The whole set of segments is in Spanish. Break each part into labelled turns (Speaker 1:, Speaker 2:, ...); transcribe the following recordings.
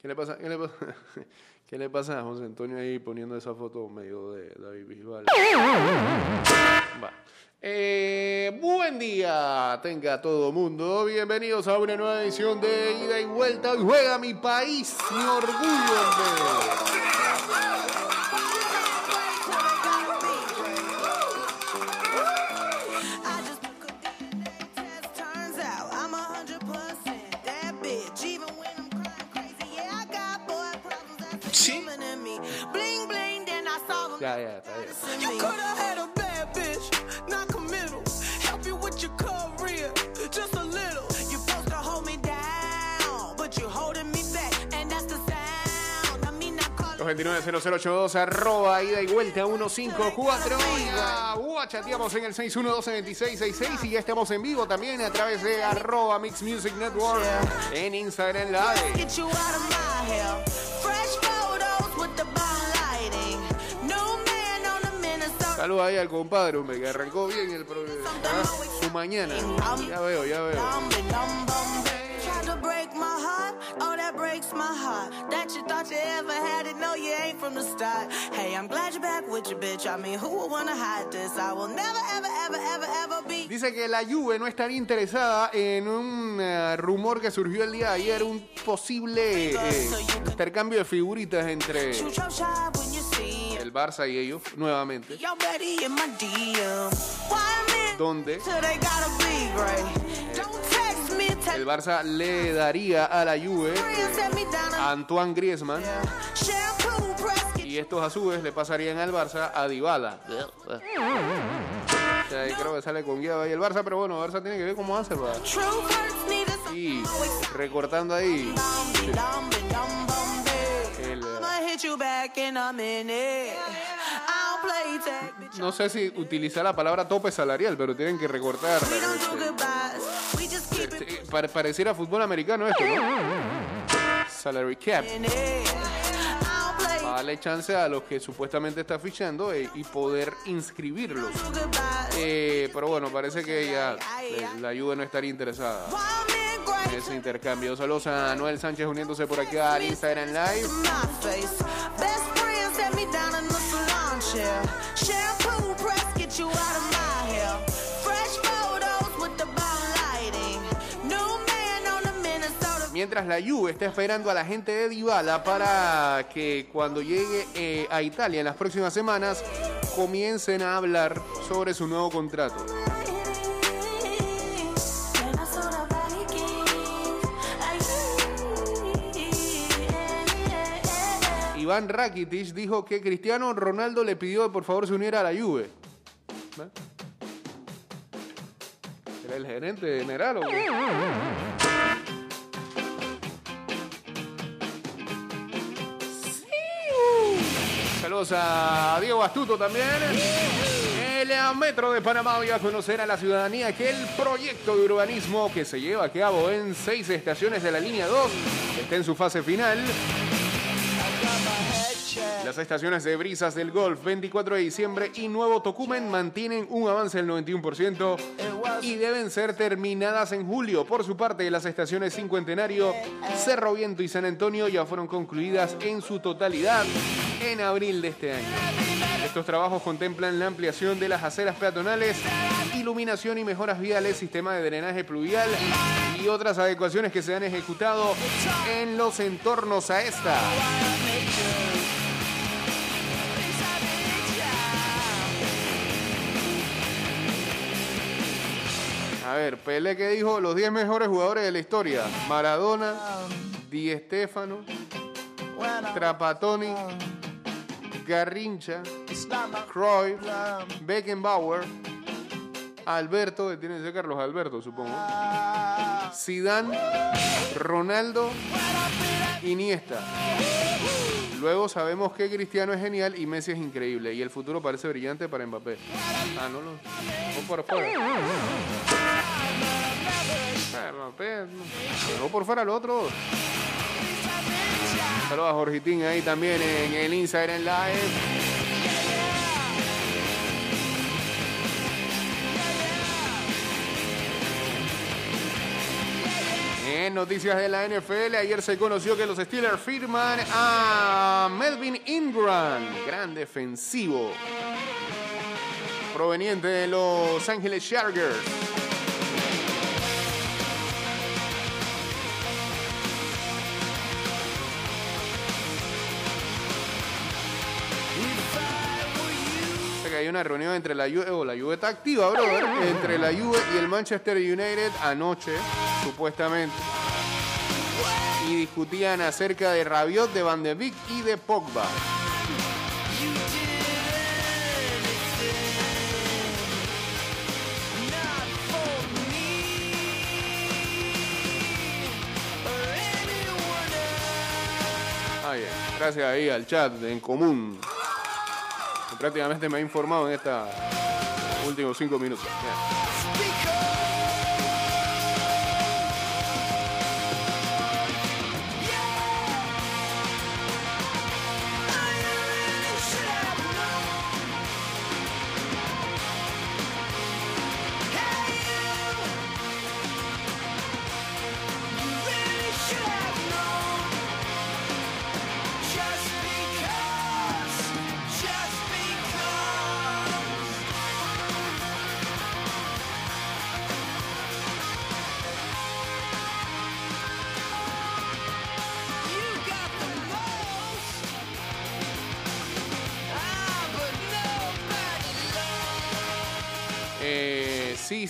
Speaker 1: ¿Qué le pasa? ¿Qué le pasa? ¿Qué le pasa a José Antonio ahí poniendo esa foto medio de David Bisbal? Eh, buen día, tenga todo mundo. Bienvenidos a una nueva edición de Ida y Vuelta. Hoy juega mi país, mi orgullo. 229-0082, arroba, ida y vuelta 154. Ya, uh, chateamos en el 612-2666 y ya estamos en vivo también a través de arroba Mix Music Network en Instagram Live. Saludos ahí al compadre, hombre, que arrancó bien el pro- ah, su mañana. Ya veo, ya veo.
Speaker 2: My heart. That you thought you ever had it, no you ain't from the start. Hey, I'm glad you're back with your bitch. I mean, who would wanna hide this? I will never, ever, ever, ever, ever be.
Speaker 1: Dice que la Juve no estaría interesada en un eh, rumor que surgió el día de ayer, un posible eh, intercambio de figuritas entre el Barça y ellos nuevamente, donde el Barça le daría a la Juve a Antoine Griezmann y estos a le pasarían al Barça a Dybala. O creo que sale con guía ahí el Barça, pero bueno, Barça tiene que ver cómo hace,
Speaker 2: a
Speaker 1: Y recortando ahí el, no sé si utilizar la palabra tope salarial, pero tienen que recortar. Pare- pareciera fútbol americano esto, ¿no? Salary cap. Para darle chance a los que supuestamente está fichando eh, y poder inscribirlos. Eh, pero bueno, parece que ya eh, la Juve no estaría interesada en ese intercambio. Saludos a Noel Sánchez uniéndose por aquí al Instagram Live. Mientras la Juve está esperando a la gente de Dybala para que cuando llegue eh, a Italia en las próximas semanas comiencen a hablar sobre su nuevo contrato. Iván Rakitic dijo que Cristiano Ronaldo le pidió que por favor se uniera a la Juve. ¿Ve? ¿Era el gerente general o qué? A Diego Astuto también. El Metro de Panamá voy a conocer a la ciudadanía que el proyecto de urbanismo que se lleva a cabo en seis estaciones de la línea 2 está en su fase final. Las estaciones de Brisas del Golf 24 de diciembre y Nuevo Tocumen mantienen un avance del 91% y deben ser terminadas en julio. Por su parte, las estaciones Cincuentenario, Cerro Viento y San Antonio ya fueron concluidas en su totalidad en abril de este año. Estos trabajos contemplan la ampliación de las aceras peatonales, iluminación y mejoras viales, sistema de drenaje pluvial y otras adecuaciones que se han ejecutado en los entornos a esta. Ver, Pele que dijo los 10 mejores jugadores de la historia. Maradona, Di Stéfano, Trapatoni, Garrincha, Cruyff, Beckenbauer, Alberto, tiene que ser Carlos Alberto, supongo. Zidane, Ronaldo, Iniesta. Luego sabemos que Cristiano es genial y Messi es increíble. Y el futuro parece brillante para Mbappé. Ah, no lo. O por fuera. Ah, Mbappé. no. No por fuera el otro. Saludos a Jorgitín ahí también en el Instagram Live. En noticias de la NFL, ayer se conoció que los Steelers firman a Melvin Ingram, gran defensivo, proveniente de Los Ángeles Chargers. Una reunión entre la Juve, o la Juve está activa, brother, entre la Juve y el Manchester United anoche, supuestamente. Y discutían acerca de Rabiot, de Van de Beek y de Pogba. Ay, gracias ahí al chat en común prácticamente me ha informado en estos últimos cinco minutos.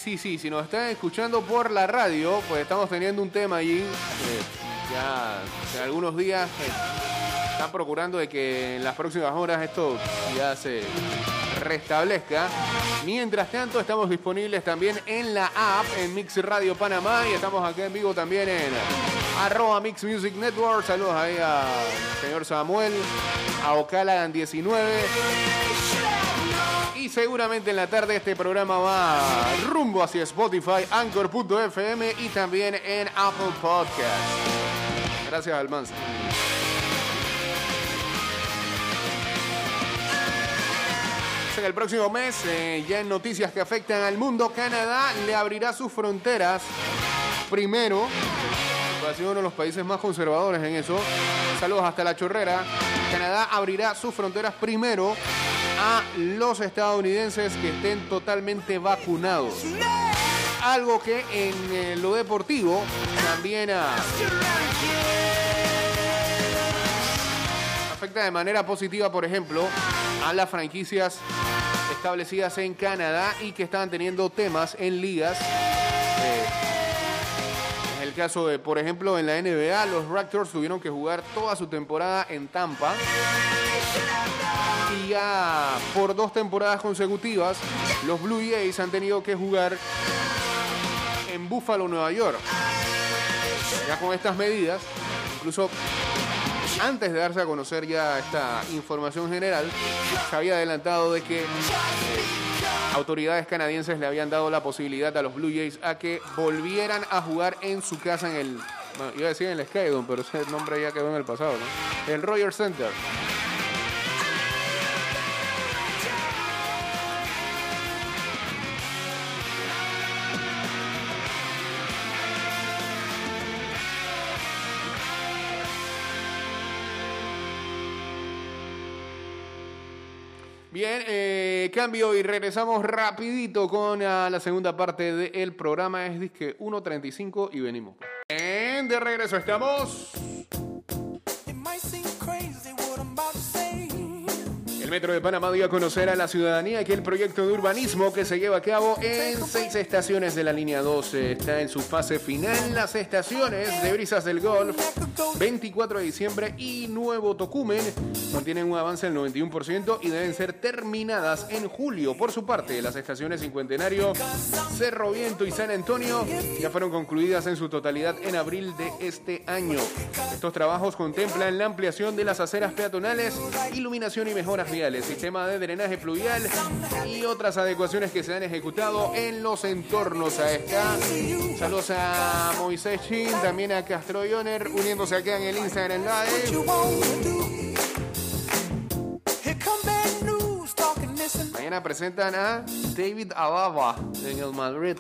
Speaker 1: Sí, sí. Si nos están escuchando por la radio, pues estamos teniendo un tema allí. Eh, ya en algunos días eh, están procurando de que en las próximas horas esto ya se restablezca. Mientras tanto, estamos disponibles también en la app, en Mix Radio Panamá, y estamos aquí en vivo también en arroba Mix Music Network. Saludos ahí al señor Samuel, a Ocala 19 y seguramente en la tarde este programa va rumbo hacia Spotify, Anchor.fm y también en Apple Podcast. Gracias, Almanza. el próximo mes, eh, ya en noticias que afectan al mundo, Canadá le abrirá sus fronteras primero. Ha sido uno de los países más conservadores en eso. Saludos hasta la chorrera. Canadá abrirá sus fronteras primero a los estadounidenses que estén totalmente vacunados. Algo que en eh, lo deportivo también afecta de manera positiva, por ejemplo, a las franquicias establecidas en Canadá y que estaban teniendo temas en ligas. Eh, caso de, por ejemplo, en la NBA, los Raptors tuvieron que jugar toda su temporada en Tampa y ya por dos temporadas consecutivas los Blue Jays han tenido que jugar en Buffalo, Nueva York. Ya con estas medidas, incluso antes de darse a conocer ya esta información general, se había adelantado de que autoridades canadienses le habían dado la posibilidad a los Blue Jays a que volvieran a jugar en su casa en el, iba a decir en el Skydome, pero ese nombre ya quedó en el pasado, ¿no? El Royal Center. Bien, eh, cambio y regresamos rapidito con ah, la segunda parte del programa. Es disque 1.35 y venimos. En de regreso estamos. Metro de Panamá dio a conocer a la ciudadanía que el proyecto de urbanismo que se lleva a cabo en seis estaciones de la línea 12 está en su fase final. Las estaciones de Brisas del Golf, 24 de diciembre y Nuevo Tocumen mantienen un avance del 91% y deben ser terminadas en julio. Por su parte, las estaciones Cincuentenario, Cerro Viento y San Antonio ya fueron concluidas en su totalidad en abril de este año. Estos trabajos contemplan la ampliación de las aceras peatonales, iluminación y mejoras el sistema de drenaje pluvial y otras adecuaciones que se han ejecutado en los entornos a esta. Saludos a Moisés Chin, también a Castro Yoner, uniéndose acá en el Instagram Live. Mañana presentan a David Alaba en el Madrid.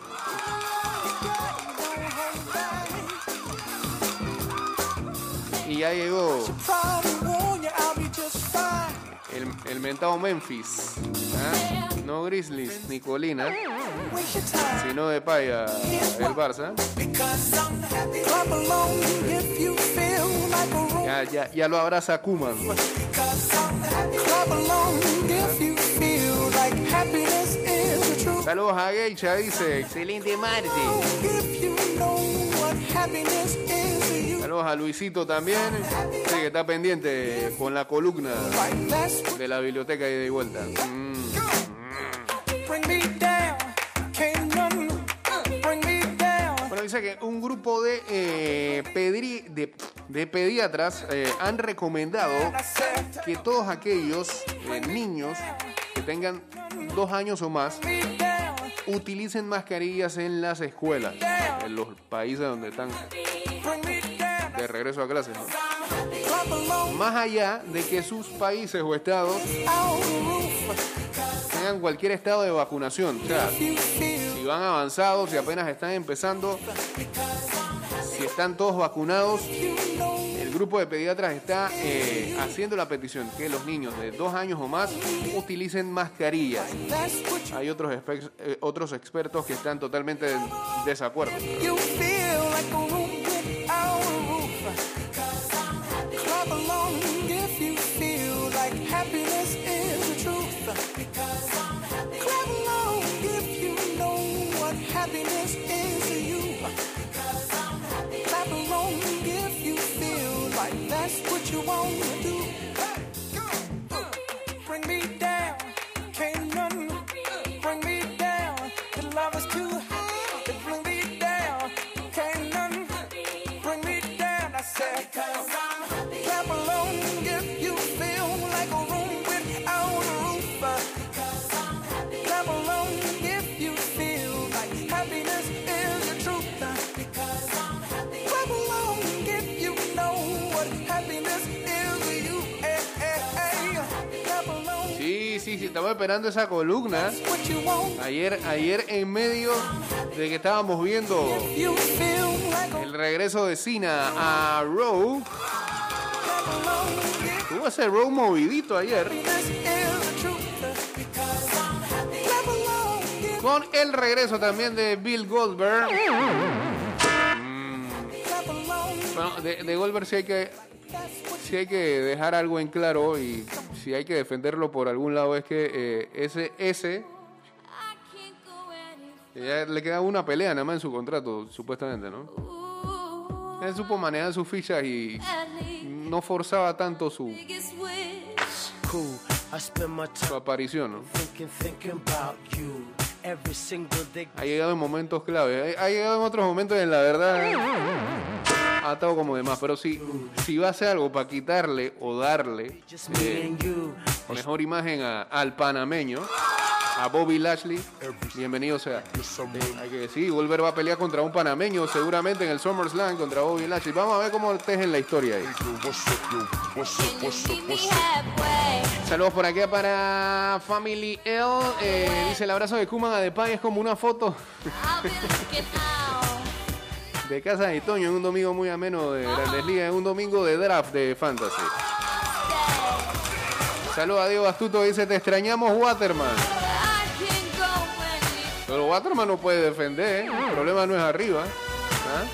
Speaker 1: Y ya llegó el, mentado Memphis. ¿ah? No Grizzlies ni Colina, sino de paya el Barça.
Speaker 3: Because I'm happy. Clap along if you feel like a room.
Speaker 1: Ya, ya, ya lo abraza Kuman.
Speaker 3: Because I'm happy. Clap along if you feel like happiness is the truth.
Speaker 1: Saludos a Geisha, dice. Excelente martes. Saludos a Luisito también. Sí, que está pendiente con la columna de la biblioteca ida y vuelta. Mm.
Speaker 3: me down.
Speaker 1: Bueno, dice que un grupo de, eh, pedri- de, de pediatras eh, han recomendado que todos aquellos eh, niños que tengan dos años o más utilicen mascarillas en las escuelas, en los países donde están. Regreso a clases. Más allá de que sus países o estados tengan cualquier estado de vacunación. Si van avanzados, si apenas están empezando, si están todos vacunados, el grupo de pediatras está eh, haciendo la petición que los niños de dos años o más utilicen mascarillas. Hay otros, eh, otros expertos que están totalmente en desacuerdo.
Speaker 3: Happiness is the truth. Clap
Speaker 1: estamos esperando esa columna. Ayer, ayer en medio de que estábamos viendo el regreso de Cena a
Speaker 3: if
Speaker 1: tuvo ese Raw movidito ayer con el regreso también de Bill Goldberg.
Speaker 3: along
Speaker 1: Bueno, de, Goldberg sí hay que sí hay que dejar algo en claro y si hay que defenderlo por algún lado es que eh, ese le queda una pelea nada más en su contrato supuestamente, ¿no? Él supo manejar sus fichas y no forzaba tanto su, su aparición, ¿no? Ha llegado en momentos clave. Ha ha llegado en otros momentos en la verdad. Ha estado como demás. Pero si, si va a hacer algo para quitarle o darle eh, mejor imagen a- al panameño, a Bobby Lashley, bienvenido sea. Eh, hay que decir, Wolver va a pelear contra un panameño seguramente en el SummerSlam contra Bobby Lashley. Vamos a ver cómo tejen la historia ahí. Saludos por aquí para Family L. Eh, dice el abrazo de Kuman a Depay es como una foto de casa de Toño en un domingo muy ameno de Grandes Ligas, en un domingo de draft de Fantasy. Saludos a Diego Astuto, dice, te extrañamos Waterman. Pero Waterman no puede defender, ¿eh? el problema no es arriba. ¿ah?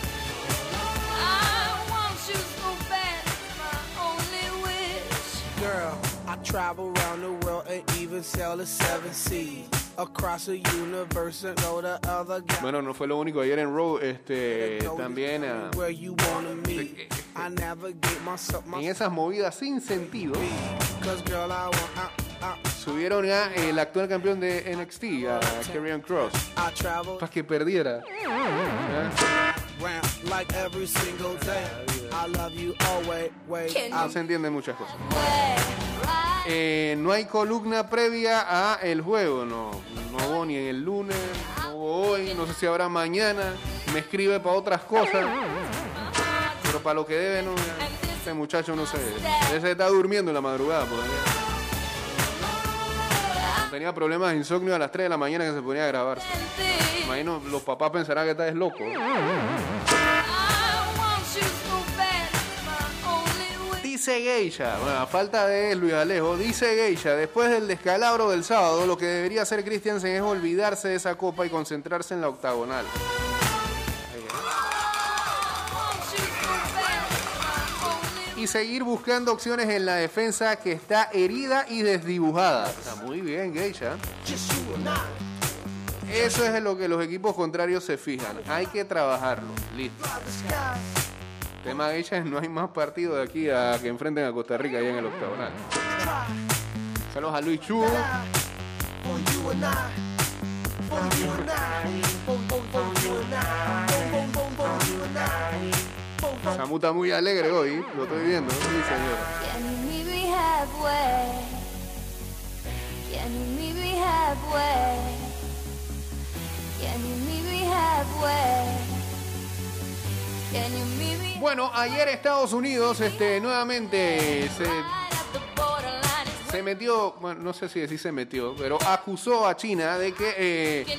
Speaker 3: Seven seas. Across the universe and go to other guys.
Speaker 1: Bueno, no fue lo único ayer en Raw, este, también
Speaker 3: myself,
Speaker 1: en esas movidas sin sentido,
Speaker 3: Cause girl, I want, I, I,
Speaker 1: subieron a el actual campeón de NXT, a Karrion Cross, para que perdiera. ¿ah? No se entienden muchas cosas. Eh, no hay columna previa a el juego, no. No hubo ni en el lunes, no hubo hoy, no sé si habrá mañana. Me escribe para otras cosas, pero para lo que debe, no. Este muchacho no sé. Ese está durmiendo en la madrugada. Tenía problemas de insomnio a las 3 de la mañana que se ponía a grabarse. Imagino, los papás pensarán que estás loco. Dice Geisha, bueno, a falta de Luis Alejo, dice Geisha, después del descalabro del sábado, lo que debería hacer Christiansen es olvidarse de esa copa y concentrarse en la octagonal. Y seguir buscando opciones en la defensa que está herida y desdibujada. Está muy bien, Geisha. Eso es en lo que los equipos contrarios se fijan. Hay que trabajarlo. Listo. Tema Geisha es no hay más partido de aquí a que enfrenten a Costa Rica allá en el octagonal. Saludos a Luis Chu. Samu está muy alegre hoy, lo estoy viendo. Sí, señor. Bueno, ayer Estados Unidos este, nuevamente se, se metió, bueno, no sé si decir se metió, pero acusó a China de que eh,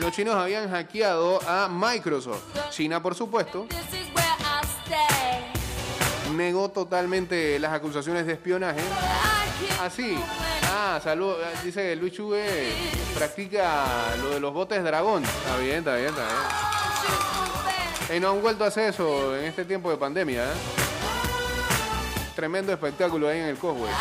Speaker 1: los chinos habían hackeado a Microsoft. China, por supuesto, negó totalmente las acusaciones de espionaje. Así.
Speaker 4: going.
Speaker 1: Ah, salud. Dice que Luis Chugue practica lo de los botes dragón. Está bien, está bien, está bien. Y no han vuelto a hacer eso en este tiempo de pandemia. ¿eh? Tremendo espectáculo ahí en el Cosway.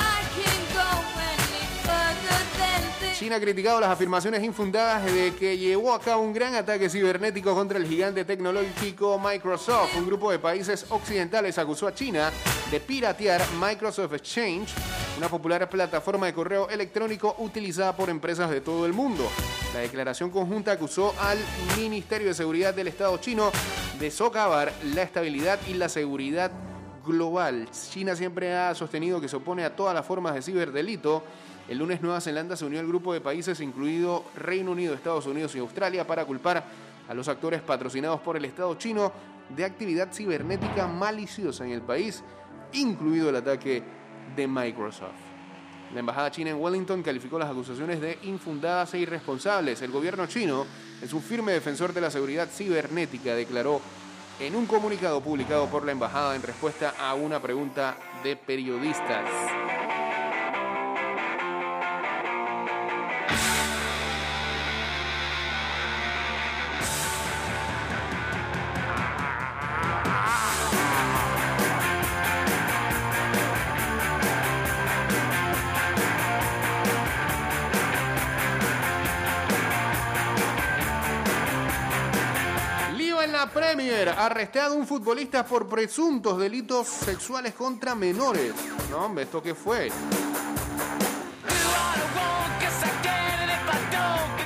Speaker 1: China ha criticado las afirmaciones infundadas de que llevó a cabo un gran ataque cibernético contra el gigante tecnológico Microsoft. Un grupo de países occidentales acusó a China de piratear Microsoft Exchange, una popular plataforma de correo electrónico utilizada por empresas de todo el mundo. La declaración conjunta acusó al Ministerio de Seguridad del Estado chino de socavar la estabilidad y la seguridad global. China siempre ha sostenido que se opone a todas las formas de ciberdelito. El lunes Nueva Zelanda se unió al grupo de países, incluido Reino Unido, Estados Unidos y Australia, para culpar a los actores patrocinados por el Estado chino de actividad cibernética maliciosa en el país, incluido el ataque de Microsoft. La embajada china en Wellington calificó las acusaciones de infundadas e irresponsables. El gobierno chino es un firme defensor de la seguridad cibernética, declaró en un comunicado publicado por la embajada en respuesta a una pregunta de periodistas. Arrestado un futbolista por presuntos delitos sexuales contra menores. No, hombre, ¿esto qué fue?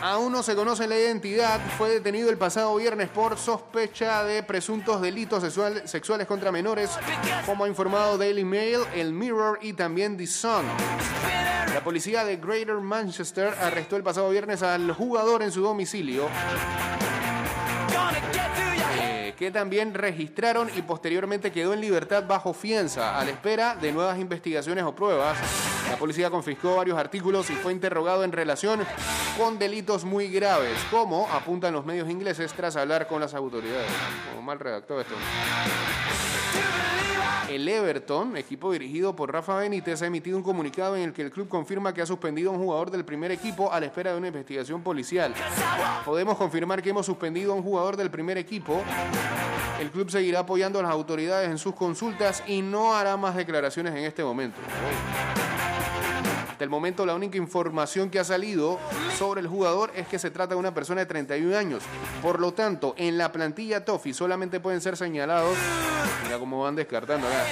Speaker 1: Aún no se conoce la identidad. Fue detenido el pasado viernes por sospecha de presuntos delitos sexual- sexuales contra menores, como ha informado Daily Mail, El Mirror y también The Sun. La policía de Greater Manchester arrestó el pasado viernes al jugador en su domicilio, que también registraron y posteriormente quedó en libertad bajo fianza a la espera de nuevas investigaciones o pruebas. La policía confiscó varios artículos y fue interrogado en relación con delitos muy graves, como apuntan los medios ingleses tras hablar con las autoridades. Como mal redactado esto. El Everton, equipo dirigido por Rafa Benítez, ha emitido un comunicado en el que el club confirma que ha suspendido a un jugador del primer equipo a la espera de una investigación policial. Podemos confirmar que hemos suspendido a un jugador del primer equipo. El club seguirá apoyando a las autoridades en sus consultas y no hará más declaraciones en este momento. Hasta el momento la única información que ha salido sobre el jugador es que se trata de una persona de 31 años. Por lo tanto, en la plantilla Toffee solamente pueden ser señalados, mira cómo van descartando acá,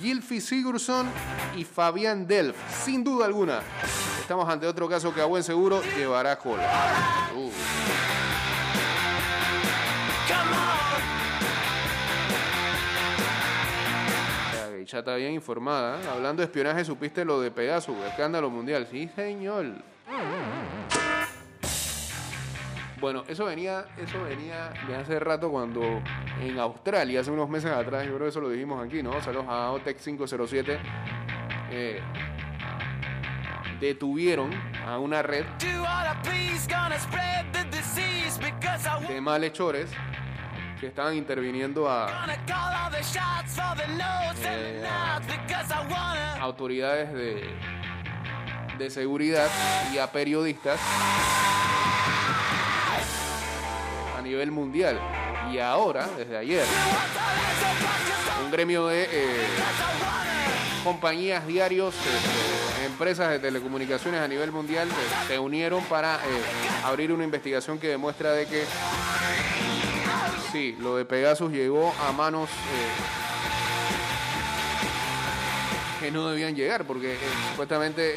Speaker 1: Gilfi Sigurdsson y Fabián Delf, sin duda alguna. Estamos ante otro caso que a buen seguro llevará cola. Uh. Ya está bien informada. ¿eh? Hablando de espionaje, supiste lo de Pegasus, escándalo mundial. Sí, señor. Bueno, eso venía, eso venía de hace rato cuando en Australia, hace unos meses atrás, yo creo que eso lo dijimos aquí, ¿no? Saludos a OTEC 507. eh, detuvieron a una red de malhechores que estaban interviniendo a
Speaker 3: wanna.
Speaker 1: autoridades de, de seguridad y a periodistas a nivel mundial. Y ahora, desde ayer, un gremio de eh, compañías, diarios, eh, empresas de telecomunicaciones a nivel mundial eh, se unieron para eh, abrir una investigación que demuestra de que sí, lo de Pegasus llegó a manos eh, que no debían llegar, porque eh, supuestamente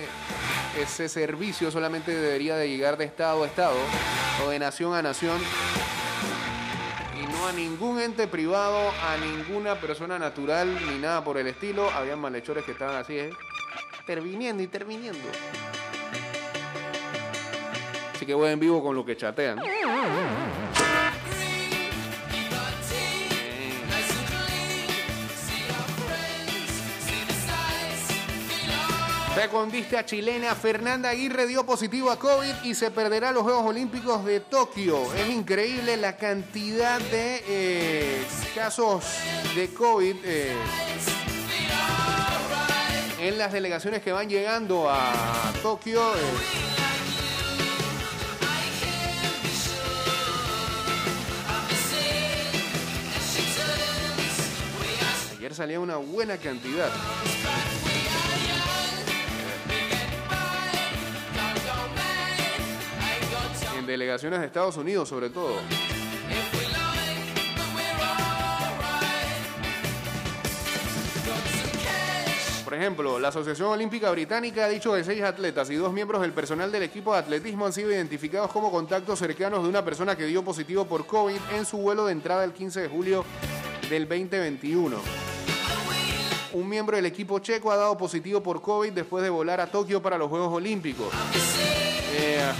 Speaker 1: ese servicio solamente debería de llegar de estado a estado o de nación a nación y no a ningún ente privado, a ninguna persona natural ni nada por el estilo. Habían malhechores que estaban así, ¿eh? interviniendo, interviniendo. Así que voy en vivo con lo que chatean. Recondista chilena Fernanda Aguirre dio positivo a COVID y se perderá los Juegos Olímpicos de Tokio. Es increíble la cantidad de eh, casos de COVID eh, en las delegaciones que van llegando a Tokio. eh. Ayer salía una buena cantidad. En delegaciones de Estados Unidos, sobre todo. Por ejemplo, la Asociación Olímpica Británica ha dicho que seis atletas y dos miembros del personal del equipo de atletismo han sido identificados como contactos cercanos de una persona que dio positivo por COVID en su vuelo de entrada el 15 de julio del 2021. Un miembro del equipo checo ha dado positivo por COVID después de volar a Tokio para los Juegos Olímpicos. Eh,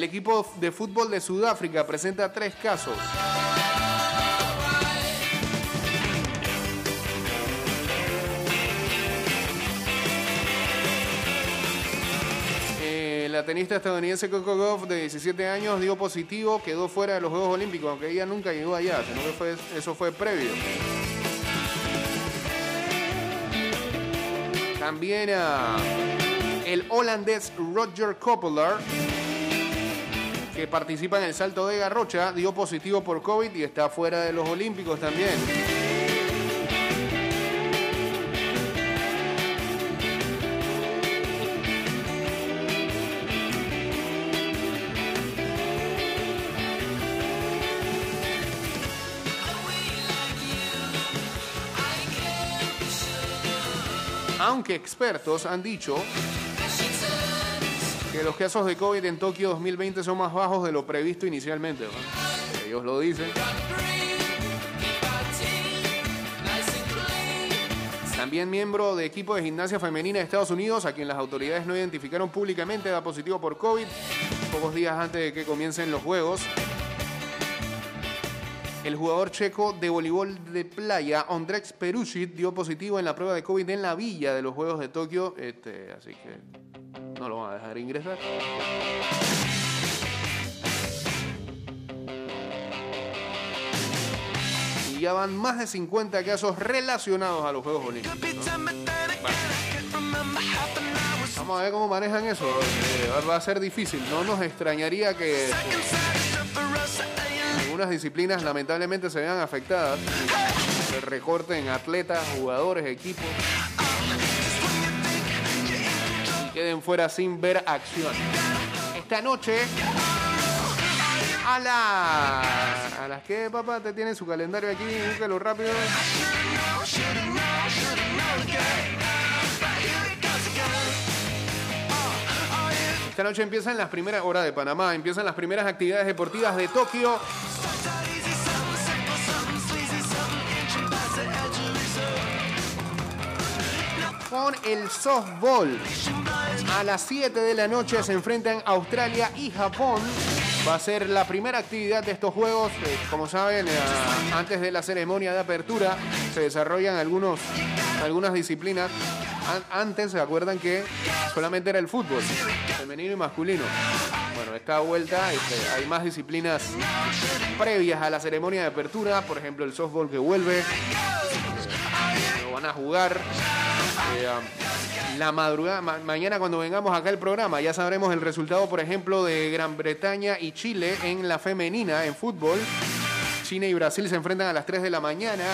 Speaker 1: El equipo de fútbol de Sudáfrica presenta tres casos. Eh, la tenista estadounidense Coco Gauff, de 17 años, dio positivo, quedó fuera de los Juegos Olímpicos, aunque ella nunca llegó allá, sino que eso fue previo. También ah, el holandés Roger Coppola, que participa en el salto de garrocha, dio positivo por COVID y está fuera de los Olímpicos también. Aunque expertos han dicho que los casos de COVID en Tokio 2020 son más bajos de lo previsto inicialmente. ¿no? Ellos lo dicen. También miembro de equipo de gimnasia femenina de Estados Unidos, a quien las autoridades no identificaron públicamente, da positivo por COVID, pocos días antes de que comiencen los Juegos. El jugador checo de voleibol de playa, Ondrej Perusic, dio positivo en la prueba de COVID en la villa de los Juegos de Tokio, este, así que no lo van a dejar ingresar. Y ya van más de 50 casos relacionados a los Juegos Olímpicos. ¿no? Vamos a ver cómo manejan eso. Eh, va a ser difícil. No nos extrañaría que eh, algunas disciplinas lamentablemente se vean afectadas. Se recorten atletas, jugadores, equipos. Queden fuera sin ver acción. Esta noche a la... ¿A las que, papá? Te tiene su calendario aquí, búscalo rápido. Esta noche empiezan las primeras horas de Panamá, empiezan las primeras actividades deportivas de Tokio. El softball. A las 7 de la noche se enfrentan Australia y Japón. va a ser la primera actividad de estos juegos. Eh, como saben, eh, antes de la ceremonia de apertura se desarrollan algunos, algunas disciplinas. An- antes se acuerdan que solamente era el fútbol, femenino y masculino. Bueno, esta vuelta este, hay más disciplinas previas a la ceremonia de apertura, por ejemplo el softball que vuelve, lo van a jugar. Eh, um, la madrugada, ma- mañana cuando vengamos acá al programa, ya sabremos el resultado, por ejemplo, de Gran Bretaña y Chile en la femenina en fútbol. China y Brasil se enfrentan a las 3 de la mañana.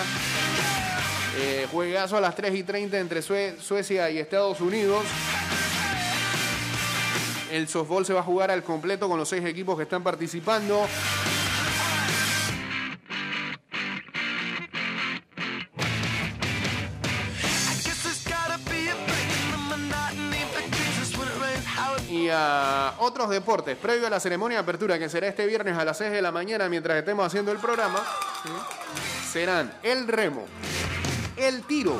Speaker 1: Eh, juegazo a las 3 y 30 entre Sue- Suecia y Estados Unidos. El softball se va a jugar al completo con los seis equipos que están participando. Otros deportes, previo a la ceremonia de apertura, que será este viernes a las 6 de la mañana mientras estemos haciendo el programa, serán el remo, el tiro,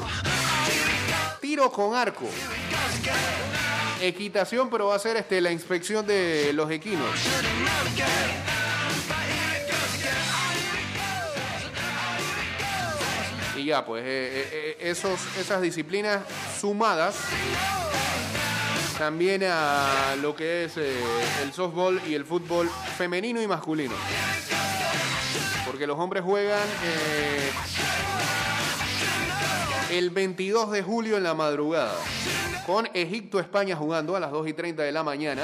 Speaker 1: tiro con arco, equitación, pero va a ser este, la inspección de los equinos. Y ya, pues eh, eh, eh, esos, esas disciplinas sumadas también a lo que es eh, el softball y el fútbol femenino y masculino. Porque los hombres juegan eh, el 22 de julio en la madrugada. Con Egipto, España jugando a las 2 y 30 de la mañana.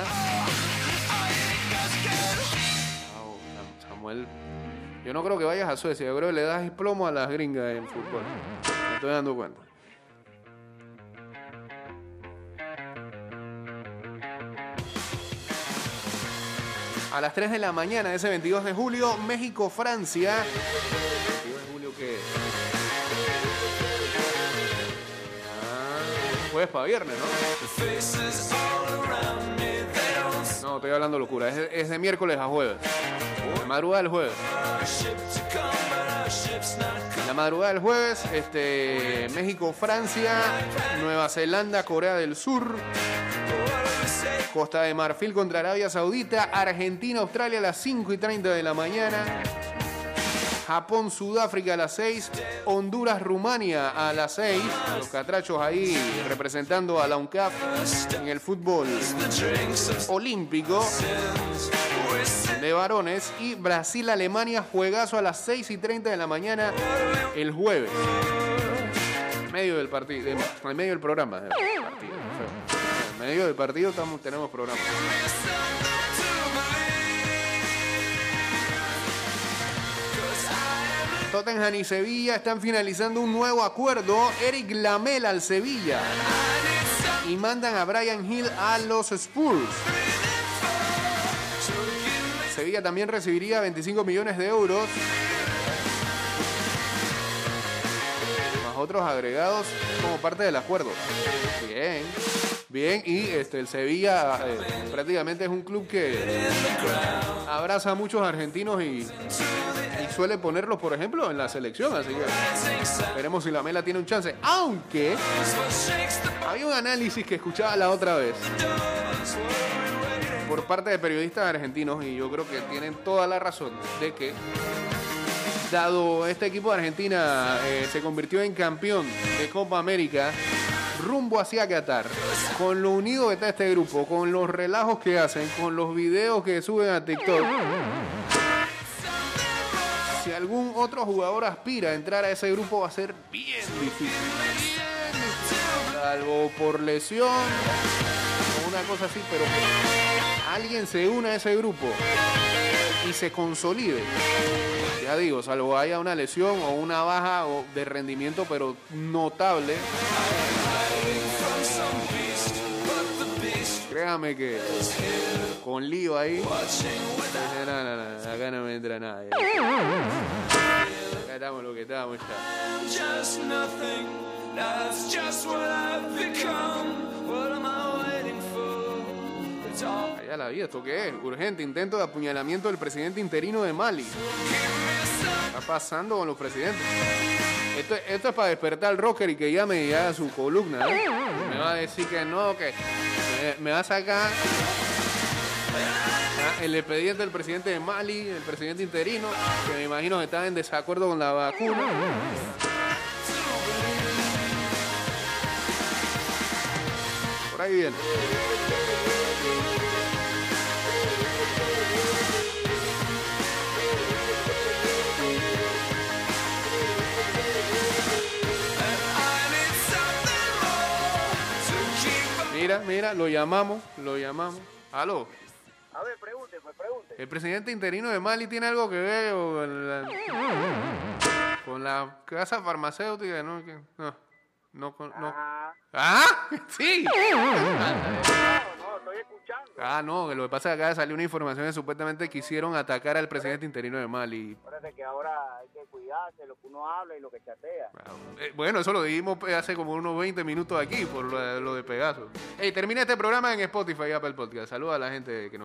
Speaker 1: Samuel, yo no creo que vayas a Suecia, yo creo que le das plomo a las gringas en fútbol. Me estoy dando cuenta. A las 3 de la mañana de ese 22 de julio, México-Francia. 22 de julio que... Ah, jueves para viernes, ¿no? No, estoy hablando locura. Es, es de miércoles a jueves. La madrugada del jueves. La madrugada del jueves, este, México, Francia, Nueva Zelanda, Corea del Sur, Costa de Marfil contra Arabia Saudita, Argentina, Australia a las 5 y 30 de la mañana, Japón, Sudáfrica a las 6, Honduras, Rumania a las 6, los catrachos ahí representando a la UNCAP en el fútbol olímpico de varones y Brasil, Alemania, juegazo a las 6 y 30 de la mañana el jueves. Medio del partido, en medio del programa. En medio del partido tenemos programa. Tottenham y Sevilla están finalizando un nuevo acuerdo. Eric Lamela al Sevilla. Y mandan a Brian Hill a los Spurs. Sevilla también recibiría 25 millones de euros. Otros agregados como parte del acuerdo. Bien. Bien, y este, el Sevilla eh, prácticamente es un club que abraza a muchos argentinos y, suele ponerlos, por ejemplo, en la selección. Así que veremos si la Mela tiene un chance. Aunque había un análisis que escuchaba la otra vez por parte de periodistas argentinos y yo creo que tienen toda la razón de que dado este equipo de Argentina eh, se convirtió en campeón de Copa América rumbo hacia Qatar, con lo unido que está este grupo, con los relajos que hacen, con los videos que suben a TikTok, si algún otro jugador aspira a entrar a ese grupo va a ser bien difícil. Salvo por lesión o una cosa así, pero alguien se une a ese grupo y se consolide. Ya digo, salvo haya una lesión o una baja de rendimiento, pero notable. Créame que con lío ahí. No, no, no, acá no me entra nada. Acá estamos lo que estamos ya. Allá la vida, ¿esto qué es? Urgente intento de apuñalamiento del presidente interino de Mali. ¿Qué está pasando con los presidentes? Esto, esto es para despertar al rocker y que llame y haga su columna. ¿eh? Me va a decir que no, que me, me va a sacar Ah, El expediente del presidente de Mali, el presidente interino, que me imagino que está en desacuerdo con la vacuna. Por ahí viene. Mira, mira, lo llamamos, lo llamamos. Aló.
Speaker 5: A ver, pregunte, pues pregunte.
Speaker 1: ¿El presidente interino de Mali tiene algo que ver con la, con la casa farmacéutica? No, no, no, con- no.
Speaker 5: Ah,
Speaker 1: ¿Ah? Sí.
Speaker 5: no, estoy escuchando.
Speaker 1: Ah, no, que lo que pasa es que acaba de salir una información que supuestamente quisieron atacar al presidente interino de Mali.
Speaker 5: Acuérdate que ahora hay que lo que uno habla y lo que chatea.
Speaker 1: Eh, Bueno, eso lo dijimos pues, hace como unos 20 minutos aquí por lo lo de Pegaso. Hey, termina este programa en Spotify y Apple Podcast. Saluda a la gente que nos